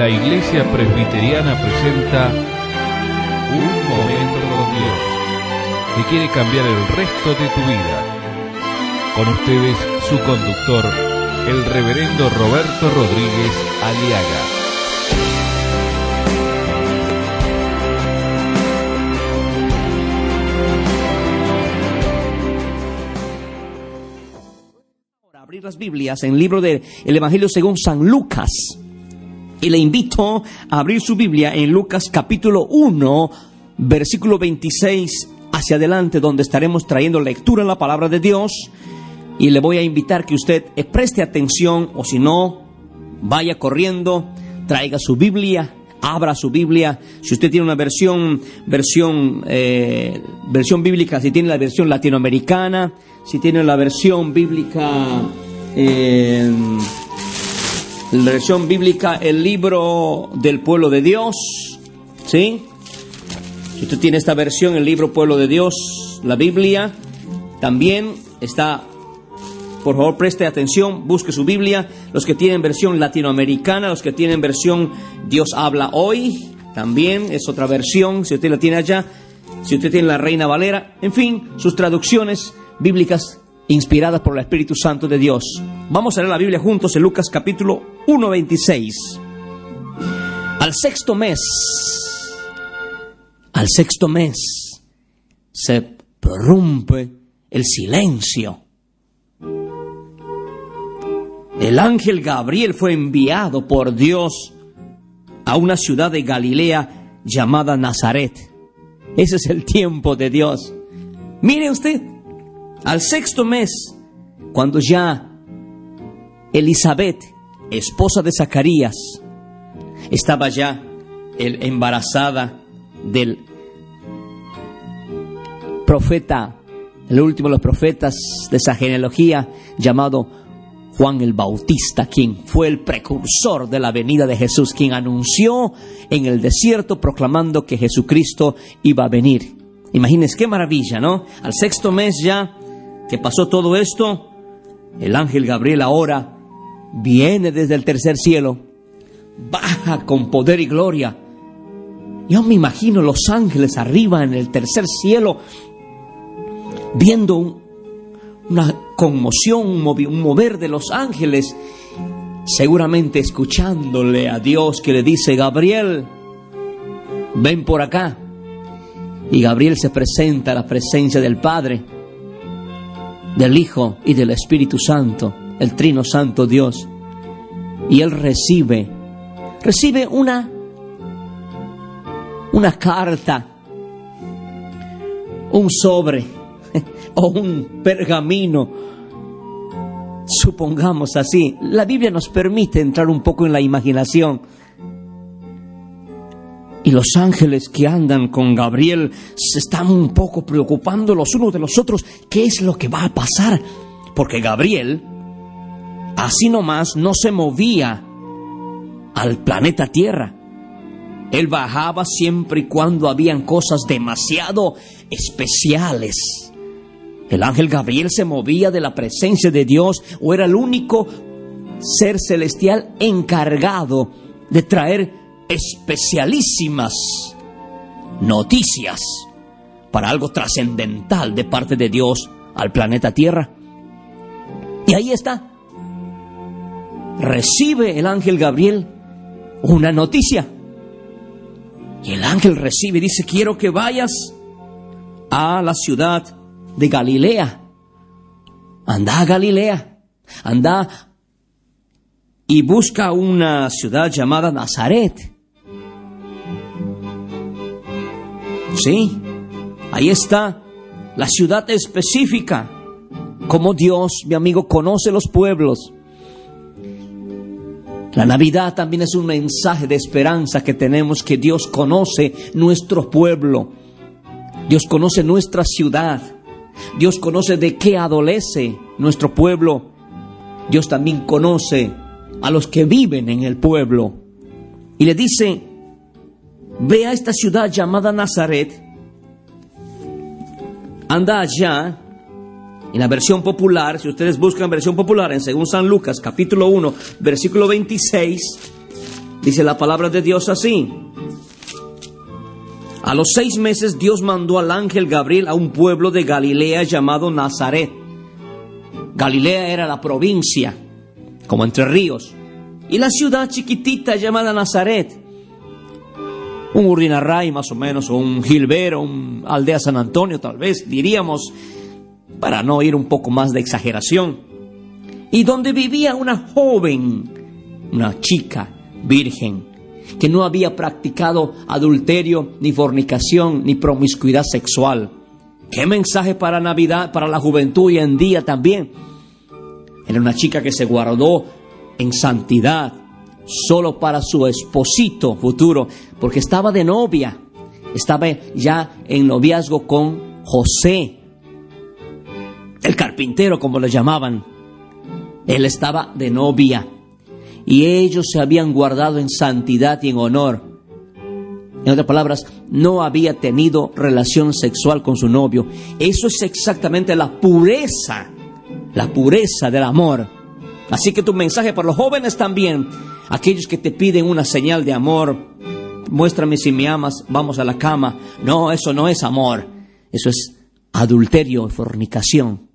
la Iglesia Presbiteriana presenta Un Momento con Dios, que quiere cambiar el resto de tu vida. Con ustedes, su conductor, el reverendo Roberto Rodríguez Aliaga. abrir las Biblias en el libro del Evangelio según San Lucas. Y le invito a abrir su Biblia en Lucas capítulo 1, versículo 26 hacia adelante, donde estaremos trayendo lectura en la palabra de Dios. Y le voy a invitar que usted preste atención, o si no, vaya corriendo, traiga su Biblia, abra su Biblia. Si usted tiene una versión, versión, eh, versión bíblica, si tiene la versión latinoamericana, si tiene la versión bíblica, eh, la versión bíblica, el libro del pueblo de Dios, ¿sí? Si usted tiene esta versión, el libro pueblo de Dios, la Biblia, también está por favor, preste atención, busque su Biblia. Los que tienen versión latinoamericana, los que tienen versión Dios habla hoy, también es otra versión, si usted la tiene allá. Si usted tiene la Reina Valera, en fin, sus traducciones bíblicas inspiradas por el Espíritu Santo de Dios. Vamos a leer la Biblia juntos en Lucas capítulo 1.26. Al sexto mes, al sexto mes, se prorrumpe el silencio el ángel Gabriel fue enviado por Dios a una ciudad de Galilea llamada Nazaret. Ese es el tiempo de Dios. Mire usted, al sexto mes, cuando ya Elizabeth, esposa de Zacarías, estaba ya embarazada del profeta, el último de los profetas de esa genealogía, llamado Juan el Bautista, quien fue el precursor de la venida de Jesús, quien anunció en el desierto proclamando que Jesucristo iba a venir. Imagínense qué maravilla, ¿no? Al sexto mes ya que pasó todo esto, el ángel Gabriel ahora viene desde el tercer cielo, baja con poder y gloria. Yo me imagino los ángeles arriba en el tercer cielo, viendo un, una conmoción, un mover de los ángeles, seguramente escuchándole a Dios que le dice, Gabriel, ven por acá. Y Gabriel se presenta a la presencia del Padre, del Hijo y del Espíritu Santo, el Trino Santo Dios. Y él recibe, recibe una, una carta, un sobre o un pergamino. Supongamos así, la Biblia nos permite entrar un poco en la imaginación. Y los ángeles que andan con Gabriel se están un poco preocupando los unos de los otros. ¿Qué es lo que va a pasar? Porque Gabriel, así nomás, no se movía al planeta Tierra. Él bajaba siempre y cuando habían cosas demasiado especiales el ángel Gabriel se movía de la presencia de Dios o era el único ser celestial encargado de traer especialísimas noticias para algo trascendental de parte de Dios al planeta Tierra. Y ahí está. Recibe el ángel Gabriel una noticia. Y el ángel recibe y dice, quiero que vayas a la ciudad de Galilea. Anda a Galilea, anda y busca una ciudad llamada Nazaret. Sí, ahí está la ciudad específica. Como Dios, mi amigo, conoce los pueblos. La Navidad también es un mensaje de esperanza que tenemos que Dios conoce nuestro pueblo. Dios conoce nuestra ciudad. Dios conoce de qué adolece nuestro pueblo. Dios también conoce a los que viven en el pueblo. Y le dice, ve a esta ciudad llamada Nazaret, anda allá, en la versión popular, si ustedes buscan versión popular en según San Lucas capítulo 1, versículo 26, Dice la palabra de Dios así. A los seis meses Dios mandó al ángel Gabriel a un pueblo de Galilea llamado Nazaret. Galilea era la provincia, como entre ríos, y la ciudad chiquitita llamada Nazaret. Un Urdinarray más o menos, o un Gilbero, un aldea San Antonio tal vez, diríamos, para no ir un poco más de exageración. Y donde vivía una joven, una chica virgen, que no había practicado adulterio, ni fornicación, ni promiscuidad sexual. ¿Qué mensaje para Navidad, para la juventud hoy en día también? Era una chica que se guardó en santidad, solo para su esposito futuro, porque estaba de novia, estaba ya en noviazgo con José, el carpintero como le llamaban. Él estaba de novia y ellos se habían guardado en santidad y en honor. En otras palabras, no había tenido relación sexual con su novio. Eso es exactamente la pureza, la pureza del amor. Así que tu mensaje para los jóvenes también, aquellos que te piden una señal de amor, muéstrame si me amas, vamos a la cama. No, eso no es amor, eso es adulterio fornicación.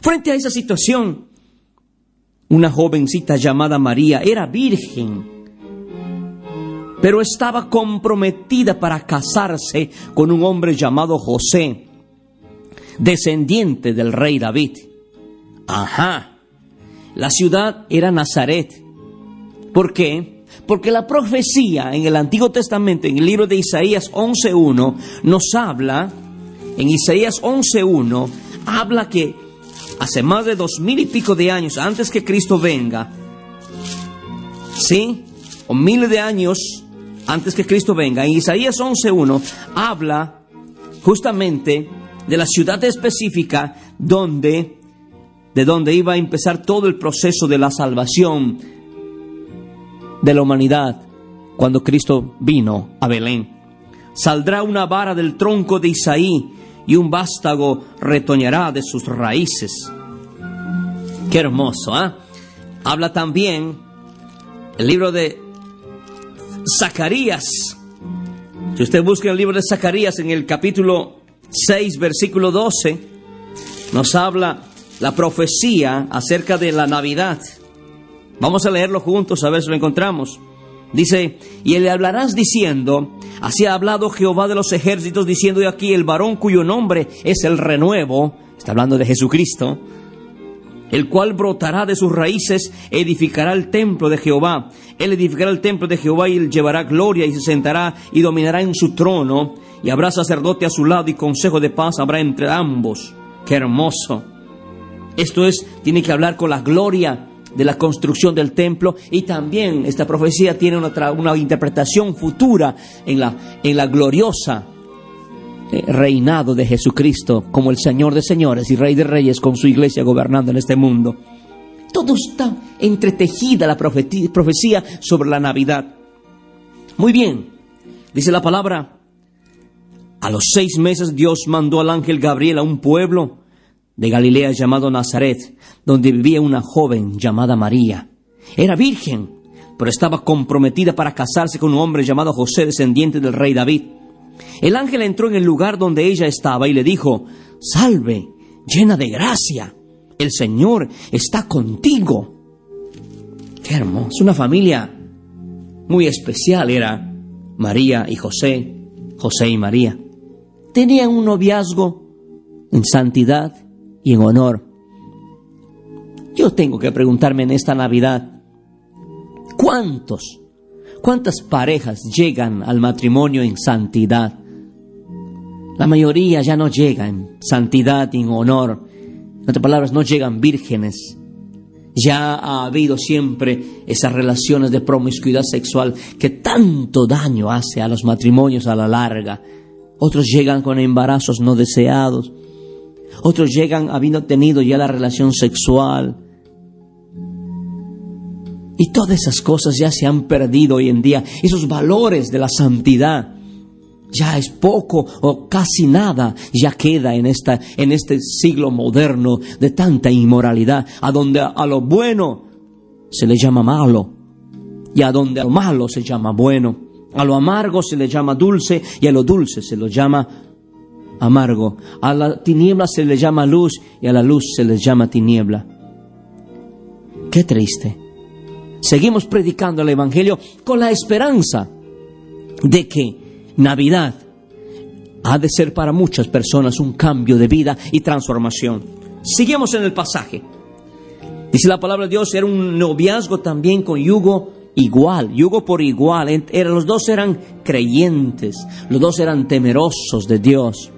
Frente a esa situación, una jovencita llamada María era virgen, pero estaba comprometida para casarse con un hombre llamado José, descendiente del rey David. Ajá, la ciudad era Nazaret. ¿Por qué? Porque la profecía en el Antiguo Testamento, en el libro de Isaías 11.1, nos habla, en Isaías 11.1, habla que hace más de dos mil y pico de años antes que Cristo venga, ¿sí? O miles de años antes que Cristo venga, en Isaías 11.1 habla justamente de la ciudad específica donde, de donde iba a empezar todo el proceso de la salvación de la humanidad cuando Cristo vino a Belén. Saldrá una vara del tronco de Isaí y un vástago retoñará de sus raíces. Qué hermoso, ¿ah? Habla también el libro de Zacarías. Si usted busca el libro de Zacarías en el capítulo 6, versículo 12, nos habla la profecía acerca de la Navidad. Vamos a leerlo juntos a ver si lo encontramos. Dice, y le hablarás diciendo, así ha hablado Jehová de los ejércitos, diciendo de aquí el varón cuyo nombre es el renuevo, está hablando de Jesucristo, el cual brotará de sus raíces, edificará el templo de Jehová. Él edificará el templo de Jehová y él llevará gloria y se sentará y dominará en su trono, y habrá sacerdote a su lado y consejo de paz habrá entre ambos. Qué hermoso. Esto es, tiene que hablar con la gloria de la construcción del templo y también esta profecía tiene una, una interpretación futura en la, en la gloriosa eh, reinado de Jesucristo como el Señor de señores y Rey de reyes con su iglesia gobernando en este mundo. Todo está entretejida la profecía sobre la Navidad. Muy bien, dice la palabra, a los seis meses Dios mandó al ángel Gabriel a un pueblo de Galilea llamado Nazaret, donde vivía una joven llamada María. Era virgen, pero estaba comprometida para casarse con un hombre llamado José, descendiente del rey David. El ángel entró en el lugar donde ella estaba y le dijo, Salve, llena de gracia, el Señor está contigo. Qué hermoso, una familia muy especial era María y José, José y María. Tenían un noviazgo en santidad y en honor. Yo tengo que preguntarme en esta Navidad, ¿cuántos, cuántas parejas llegan al matrimonio en santidad? La mayoría ya no llega en santidad y en honor. En otras palabras, no llegan vírgenes. Ya ha habido siempre esas relaciones de promiscuidad sexual que tanto daño hace a los matrimonios a la larga. Otros llegan con embarazos no deseados. Otros llegan habiendo tenido ya la relación sexual. Y todas esas cosas ya se han perdido hoy en día. Esos valores de la santidad. Ya es poco o casi nada ya queda en, esta, en este siglo moderno de tanta inmoralidad, a donde a lo bueno se le llama malo y a donde a lo malo se llama bueno. A lo amargo se le llama dulce y a lo dulce se lo llama amargo. A la tiniebla se le llama luz y a la luz se le llama tiniebla. Qué triste. Seguimos predicando el Evangelio con la esperanza de que Navidad ha de ser para muchas personas un cambio de vida y transformación. Seguimos en el pasaje. Dice la palabra de Dios, era un noviazgo también con yugo igual, yugo por igual. los dos eran creyentes, los dos eran temerosos de Dios.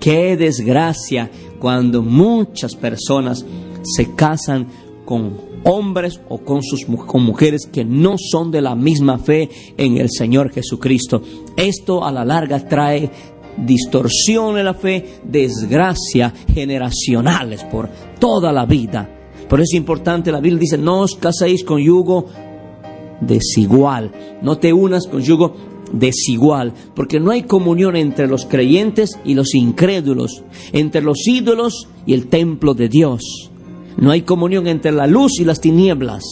Qué desgracia cuando muchas personas se casan con hombres o con sus con mujeres que no son de la misma fe en el Señor Jesucristo. Esto a la larga trae distorsión en la fe, desgracia generacionales por toda la vida. Por eso es importante, la Biblia dice, no os caséis con yugo desigual, no te unas con yugo desigual, porque no hay comunión entre los creyentes y los incrédulos, entre los ídolos y el templo de Dios. No hay comunión entre la luz y las tinieblas.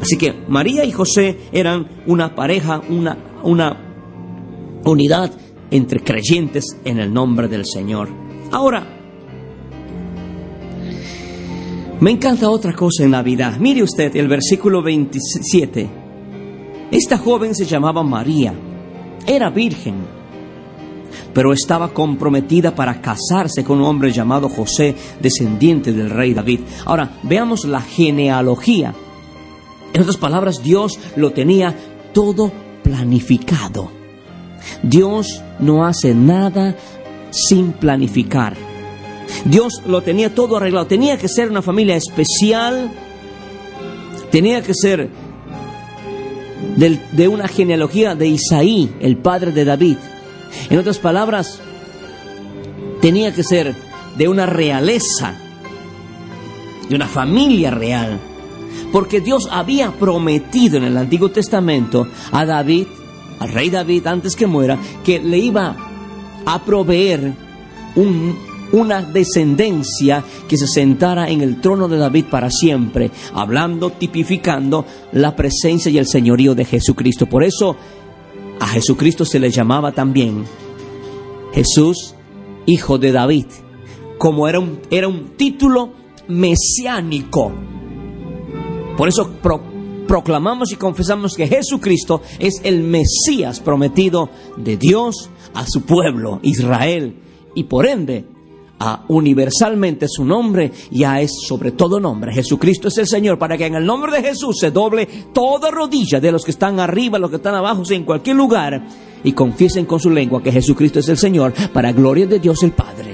Así que María y José eran una pareja, una, una unidad entre creyentes en el nombre del Señor. Ahora, me encanta otra cosa en Navidad. Mire usted el versículo 27. Esta joven se llamaba María, era virgen, pero estaba comprometida para casarse con un hombre llamado José, descendiente del rey David. Ahora, veamos la genealogía. En otras palabras, Dios lo tenía todo planificado. Dios no hace nada sin planificar. Dios lo tenía todo arreglado. Tenía que ser una familia especial. Tenía que ser de una genealogía de Isaí, el padre de David. En otras palabras, tenía que ser de una realeza, de una familia real. Porque Dios había prometido en el Antiguo Testamento a David al rey David antes que muera, que le iba a proveer una descendencia que se sentara en el trono de David para siempre, hablando, tipificando la presencia y el señorío de Jesucristo. Por eso a Jesucristo se le llamaba también Jesús, hijo de David, como era un, era un título mesiánico. Por eso proclamamos y confesamos que Jesucristo es el Mesías prometido de Dios a su pueblo, Israel, y por ende a universalmente su nombre ya es sobre todo nombre. Jesucristo es el Señor para que en el nombre de Jesús se doble toda rodilla de los que están arriba, los que están abajo, en cualquier lugar y confiesen con su lengua que Jesucristo es el Señor para gloria de Dios el Padre.